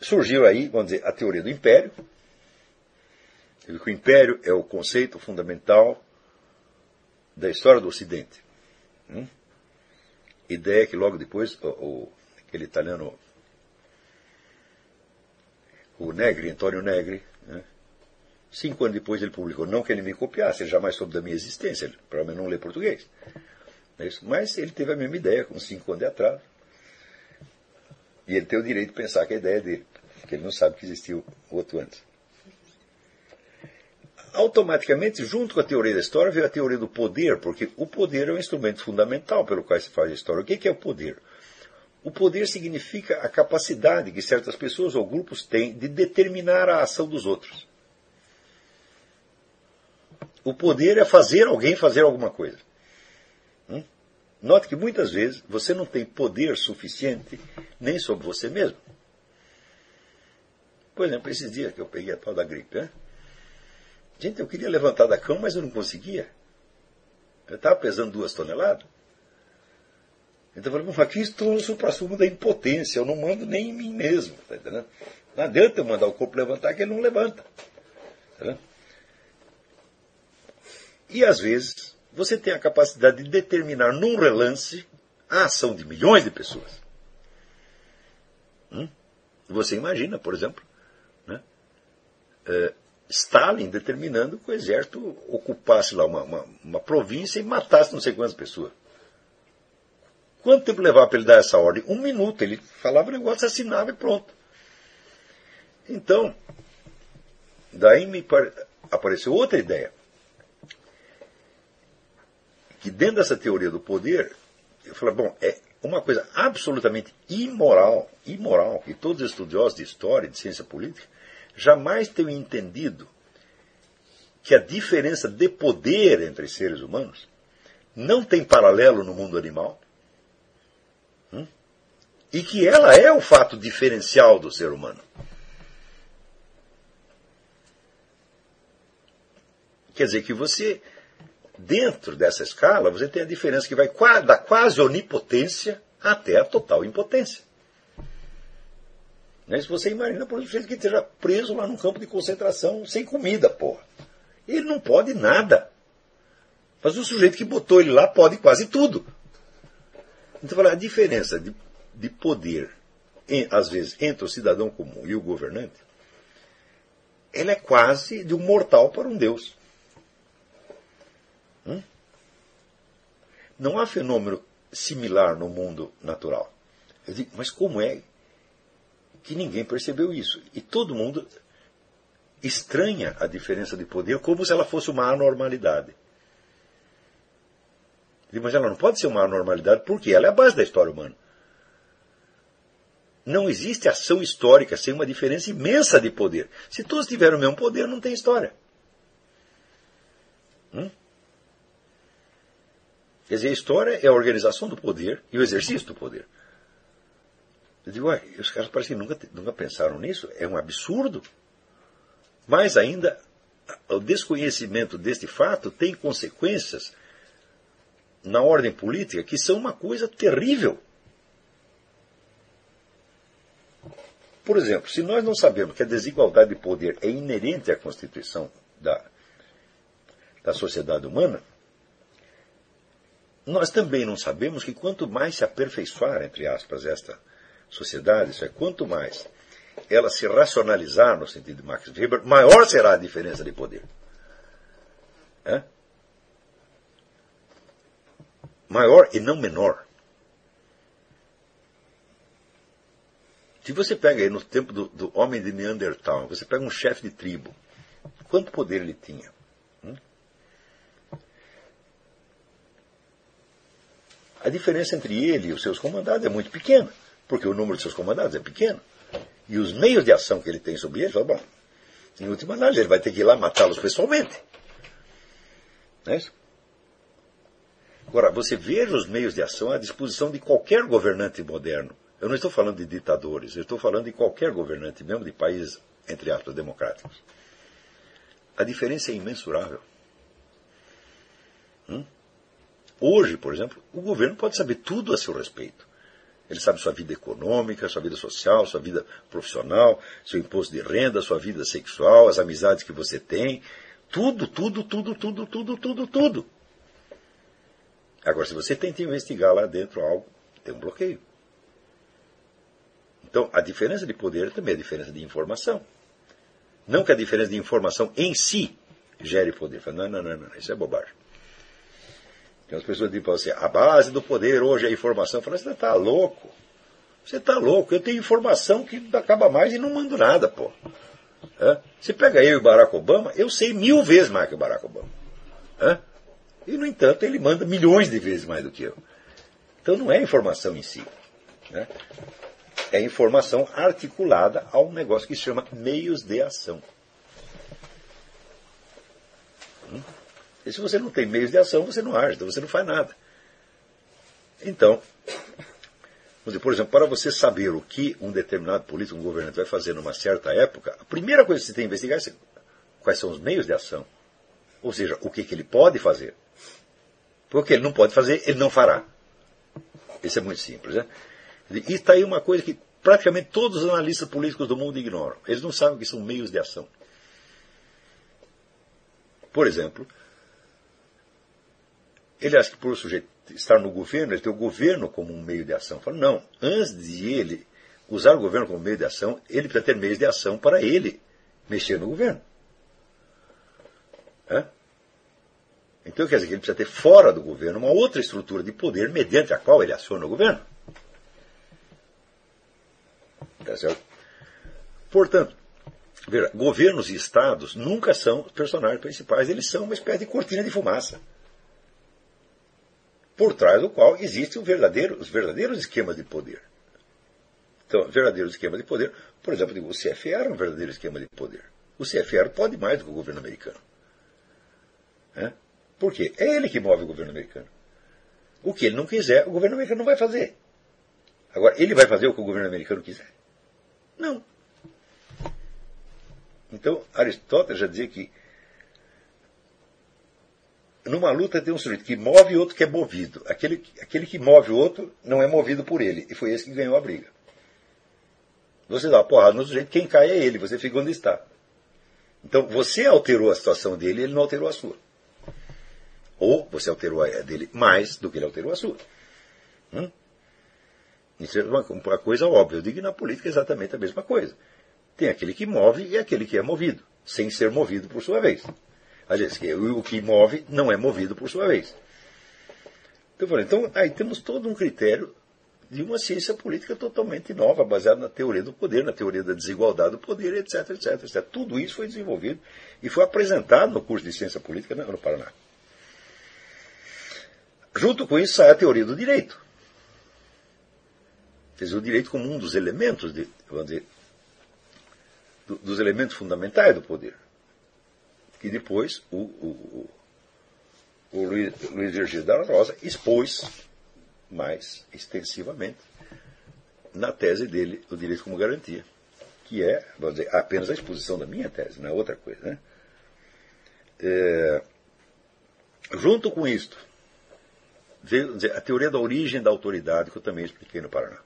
surgiu aí, vamos dizer, a teoria do império. O império é o conceito fundamental da história do Ocidente. Hum? Ideia que logo depois o, o, aquele italiano, o Negri, Antônio Negri, né? cinco anos depois ele publicou, não que ele me copiasse, ele jamais soube da minha existência, ele provavelmente não lê português. É Mas ele teve a mesma ideia, com cinco anos de atraso. E ele tem o direito de pensar que a ideia é dele, porque ele não sabe que existiu outro antes automaticamente, junto com a teoria da história, veio a teoria do poder, porque o poder é um instrumento fundamental pelo qual se faz a história. O que é o poder? O poder significa a capacidade que certas pessoas ou grupos têm de determinar a ação dos outros. O poder é fazer alguém fazer alguma coisa. Note que muitas vezes você não tem poder suficiente nem sobre você mesmo. Por exemplo, esses dias que eu peguei a tal da gripe, né? Gente, eu queria levantar da cama, mas eu não conseguia. Eu estava pesando duas toneladas. Então eu falei, mas aqui estou no supra-sumo da impotência, eu não mando nem em mim mesmo. Tá entendendo? Não adianta eu mandar o corpo levantar que ele não levanta. Tá e às vezes você tem a capacidade de determinar num relance a ação de milhões de pessoas. Hum? Você imagina, por exemplo, né? É, Stalin determinando que o exército ocupasse lá uma, uma, uma província e matasse não sei quantas pessoas. Quanto tempo levava para ele dar essa ordem? Um minuto. Ele falava o negócio, assinava e pronto. Então, daí me apareceu outra ideia. Que dentro dessa teoria do poder, eu falei, bom, é uma coisa absolutamente imoral, imoral, que todos os estudiosos de história e de ciência política jamais tenho entendido que a diferença de poder entre seres humanos não tem paralelo no mundo animal hum? e que ela é o fato diferencial do ser humano. Quer dizer que você, dentro dessa escala, você tem a diferença que vai da quase onipotência até a total impotência. Né? Se você imagina, por exemplo, que esteja preso lá num campo de concentração sem comida, porra. Ele não pode nada. Mas o sujeito que botou ele lá pode quase tudo. Então, a diferença de, de poder, em, às vezes, entre o cidadão comum e o governante, ela é quase de um mortal para um Deus. Não há fenômeno similar no mundo natural. Eu digo, mas como é que ninguém percebeu isso. E todo mundo estranha a diferença de poder como se ela fosse uma anormalidade. Mas ela não pode ser uma anormalidade porque ela é a base da história humana. Não existe ação histórica sem uma diferença imensa de poder. Se todos tiverem o mesmo poder, não tem história. Hum? Quer dizer, a história é a organização do poder e o exercício do poder. Eu digo, uai, os caras parecem que nunca, nunca pensaram nisso. É um absurdo. Mais ainda, o desconhecimento deste fato tem consequências na ordem política que são uma coisa terrível. Por exemplo, se nós não sabemos que a desigualdade de poder é inerente à constituição da, da sociedade humana, nós também não sabemos que quanto mais se aperfeiçoar, entre aspas, esta sociedade, isso é, quanto mais ela se racionalizar no sentido de Max Weber, maior será a diferença de poder. É? Maior e não menor. Se você pega aí no tempo do, do homem de Neandertal, você pega um chefe de tribo, quanto poder ele tinha? A diferença entre ele e os seus comandados é muito pequena porque o número de seus comandados é pequeno. E os meios de ação que ele tem sobre eles, bom, em última análise, ele vai ter que ir lá matá-los pessoalmente. Não é isso? Agora, você veja os meios de ação à disposição de qualquer governante moderno. Eu não estou falando de ditadores, eu estou falando de qualquer governante, mesmo de países, entre aspas, democráticos. A diferença é imensurável. Hum? Hoje, por exemplo, o governo pode saber tudo a seu respeito. Ele sabe sua vida econômica, sua vida social, sua vida profissional, seu imposto de renda, sua vida sexual, as amizades que você tem. Tudo, tudo, tudo, tudo, tudo, tudo, tudo. Agora, se você tenta investigar lá dentro algo, tem um bloqueio. Então, a diferença de poder também é a diferença de informação. Não que a diferença de informação em si gere poder. Não, não, não, não, isso é bobagem. Tem as pessoas dizem assim, a base do poder hoje é a informação. Eu falo, você está louco. Você está louco. Eu tenho informação que acaba mais e não mando nada, pô. É? Você pega eu e Barack Obama, eu sei mil vezes mais que o Barack Obama. É? E, no entanto, ele manda milhões de vezes mais do que eu. Então não é informação em si. Né? É informação articulada a um negócio que se chama meios de ação. Hum? E se você não tem meios de ação, você não age, então você não faz nada. Então, por exemplo, para você saber o que um determinado político, um governante vai fazer numa certa época, a primeira coisa que você tem que investigar é quais são os meios de ação. Ou seja, o que, que ele pode fazer. Porque ele não pode fazer, ele não fará. Isso é muito simples. Né? E está aí uma coisa que praticamente todos os analistas políticos do mundo ignoram. Eles não sabem o que são meios de ação. Por exemplo, ele acha que por o sujeito estar no governo, ele tem o governo como um meio de ação. Fala, não, antes de ele usar o governo como meio de ação, ele precisa ter meios de ação para ele mexer no governo. É? Então quer dizer que ele precisa ter fora do governo uma outra estrutura de poder mediante a qual ele aciona o governo. Tá certo? Portanto, veja, governos e estados nunca são personagens principais, eles são uma espécie de cortina de fumaça por trás do qual existem verdadeiro, os verdadeiros esquemas de poder. Então, verdadeiros esquemas de poder, por exemplo, o CFR era um verdadeiro esquema de poder. O CFR pode mais do que o governo americano. É? Por quê? É ele que move o governo americano. O que ele não quiser, o governo americano não vai fazer. Agora, ele vai fazer o que o governo americano quiser? Não. Então, Aristóteles já dizia que numa luta tem um sujeito que move e outro que é movido. Aquele, aquele que move o outro não é movido por ele. E foi esse que ganhou a briga. Você dá uma porrada no sujeito, quem cai é ele, você fica onde está. Então você alterou a situação dele, ele não alterou a sua. Ou você alterou a dele mais do que ele alterou a sua. Hum? Isso é uma, uma coisa óbvia. Eu digo que na política é exatamente a mesma coisa. Tem aquele que move e aquele que é movido, sem ser movido por sua vez. Aliás, o que move não é movido por sua vez. Então, então aí temos todo um critério de uma ciência política totalmente nova, baseada na teoria do poder, na teoria da desigualdade do poder, etc, etc, etc. Tudo isso foi desenvolvido e foi apresentado no curso de ciência política no Paraná. Junto com isso sai a teoria do direito. Dizer, o direito como um dos elementos, de, dizer, dos elementos fundamentais do poder que depois o, o, o Luiz, Luiz Virgílio da Rosa expôs mais extensivamente na tese dele, o direito como garantia, que é, vamos dizer, apenas a exposição da minha tese, não é outra coisa. Né? É, junto com isto, veio dizer, a teoria da origem da autoridade, que eu também expliquei no Paraná.